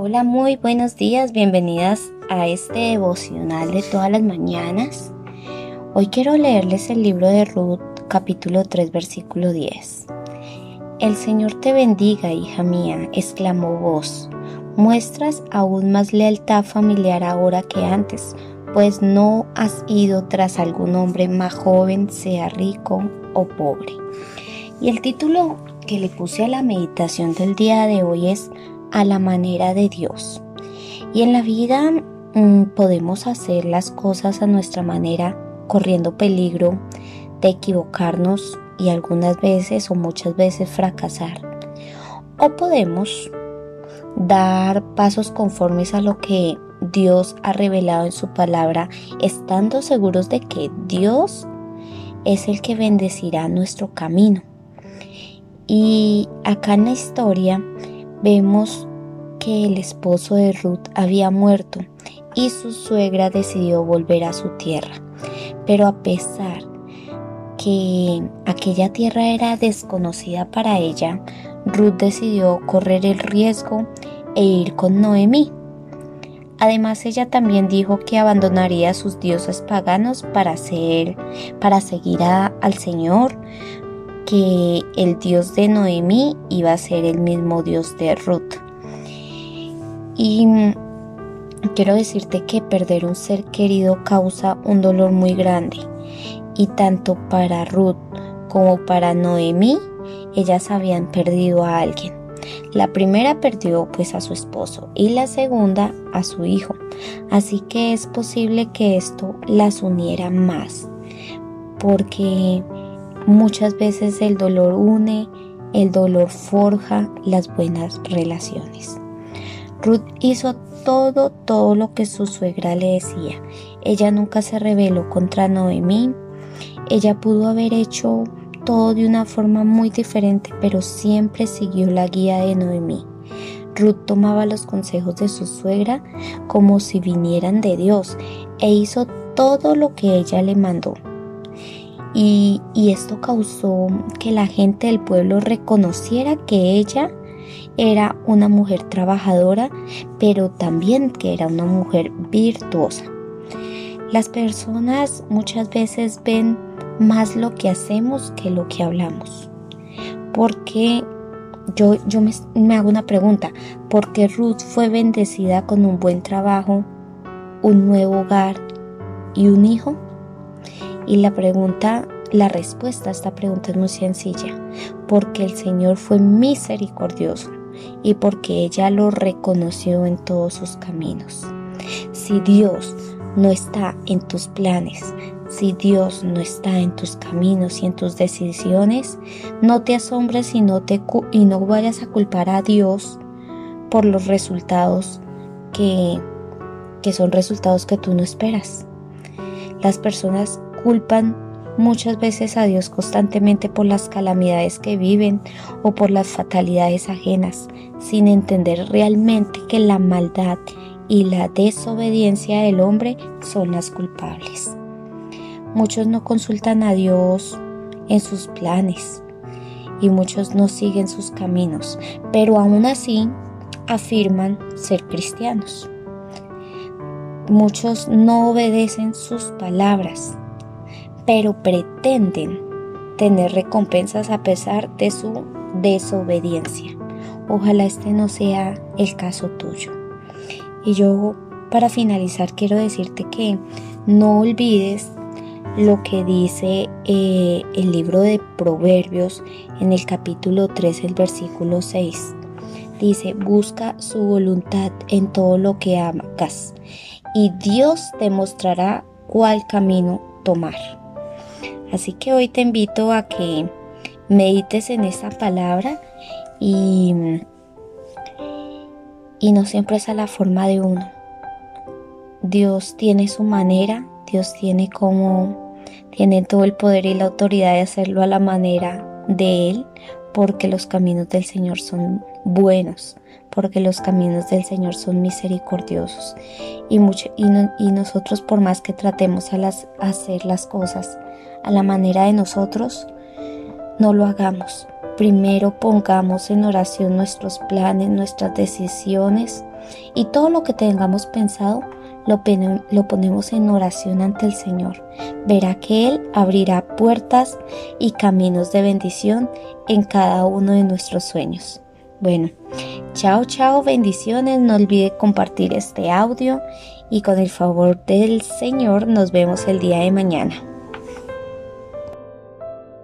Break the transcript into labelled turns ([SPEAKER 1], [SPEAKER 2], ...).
[SPEAKER 1] Hola, muy buenos días, bienvenidas a este devocional de todas las mañanas. Hoy quiero leerles el libro de Ruth, capítulo 3, versículo 10. El Señor te bendiga, hija mía, exclamó vos. Muestras aún más lealtad familiar ahora que antes, pues no has ido tras algún hombre más joven, sea rico o pobre. Y el título que le puse a la meditación del día de hoy es a la manera de Dios. Y en la vida mm, podemos hacer las cosas a nuestra manera, corriendo peligro de equivocarnos y algunas veces o muchas veces fracasar. O podemos dar pasos conformes a lo que Dios ha revelado en su palabra, estando seguros de que Dios es el que bendecirá nuestro camino. Y acá en la historia vemos que el esposo de Ruth había muerto y su suegra decidió volver a su tierra. Pero a pesar que aquella tierra era desconocida para ella, Ruth decidió correr el riesgo e ir con Noemí. Además, ella también dijo que abandonaría sus dioses paganos para, ser, para seguir al Señor, que el Dios de Noemí iba a ser el mismo Dios de Ruth. Y quiero decirte que perder un ser querido causa un dolor muy grande. Y tanto para Ruth como para Noemí, ellas habían perdido a alguien. La primera perdió pues a su esposo y la segunda a su hijo. Así que es posible que esto las uniera más. Porque Muchas veces el dolor une, el dolor forja las buenas relaciones. Ruth hizo todo, todo lo que su suegra le decía. Ella nunca se rebeló contra Noemí. Ella pudo haber hecho todo de una forma muy diferente, pero siempre siguió la guía de Noemí. Ruth tomaba los consejos de su suegra como si vinieran de Dios e hizo todo lo que ella le mandó. Y, esto causó que la gente del pueblo reconociera que ella era una mujer trabajadora, pero también que era una mujer virtuosa. Las personas muchas veces ven más lo que hacemos que lo que hablamos. Porque yo, yo me, me hago una pregunta, ¿por qué Ruth fue bendecida con un buen trabajo, un nuevo hogar y un hijo? Y la pregunta, la respuesta a esta pregunta es muy sencilla, porque el Señor fue misericordioso y porque ella lo reconoció en todos sus caminos. Si Dios no está en tus planes, si Dios no está en tus caminos y en tus decisiones, no te asombres y no, te, y no vayas a culpar a Dios por los resultados que, que son resultados que tú no esperas. Las personas culpan muchas veces a Dios constantemente por las calamidades que viven o por las fatalidades ajenas, sin entender realmente que la maldad y la desobediencia del hombre son las culpables. Muchos no consultan a Dios en sus planes y muchos no siguen sus caminos, pero aún así afirman ser cristianos. Muchos no obedecen sus palabras pero pretenden tener recompensas a pesar de su desobediencia. Ojalá este no sea el caso tuyo. Y yo, para finalizar, quiero decirte que no olvides lo que dice eh, el libro de Proverbios en el capítulo 3, el versículo 6. Dice, busca su voluntad en todo lo que hagas y Dios te mostrará cuál camino tomar. Así que hoy te invito a que medites en esta palabra y, y no siempre es a la forma de uno. Dios tiene su manera, Dios tiene como, tiene todo el poder y la autoridad de hacerlo a la manera de Él, porque los caminos del Señor son buenos, porque los caminos del Señor son misericordiosos. Y, nosotros por más que tratemos a las, hacer las cosas, a la manera de nosotros, no lo hagamos, primero pongamos en oración nuestros planes, nuestras decisiones y todo lo que tengamos pensado lo, lo, ponemos en oración ante el Señor. Verá que Él abrirá puertas y caminos de bendición en cada uno de nuestros sueños. Bueno, chao, chao, bendiciones. No olvide compartir este audio y con el favor del Señor nos vemos el día de mañana.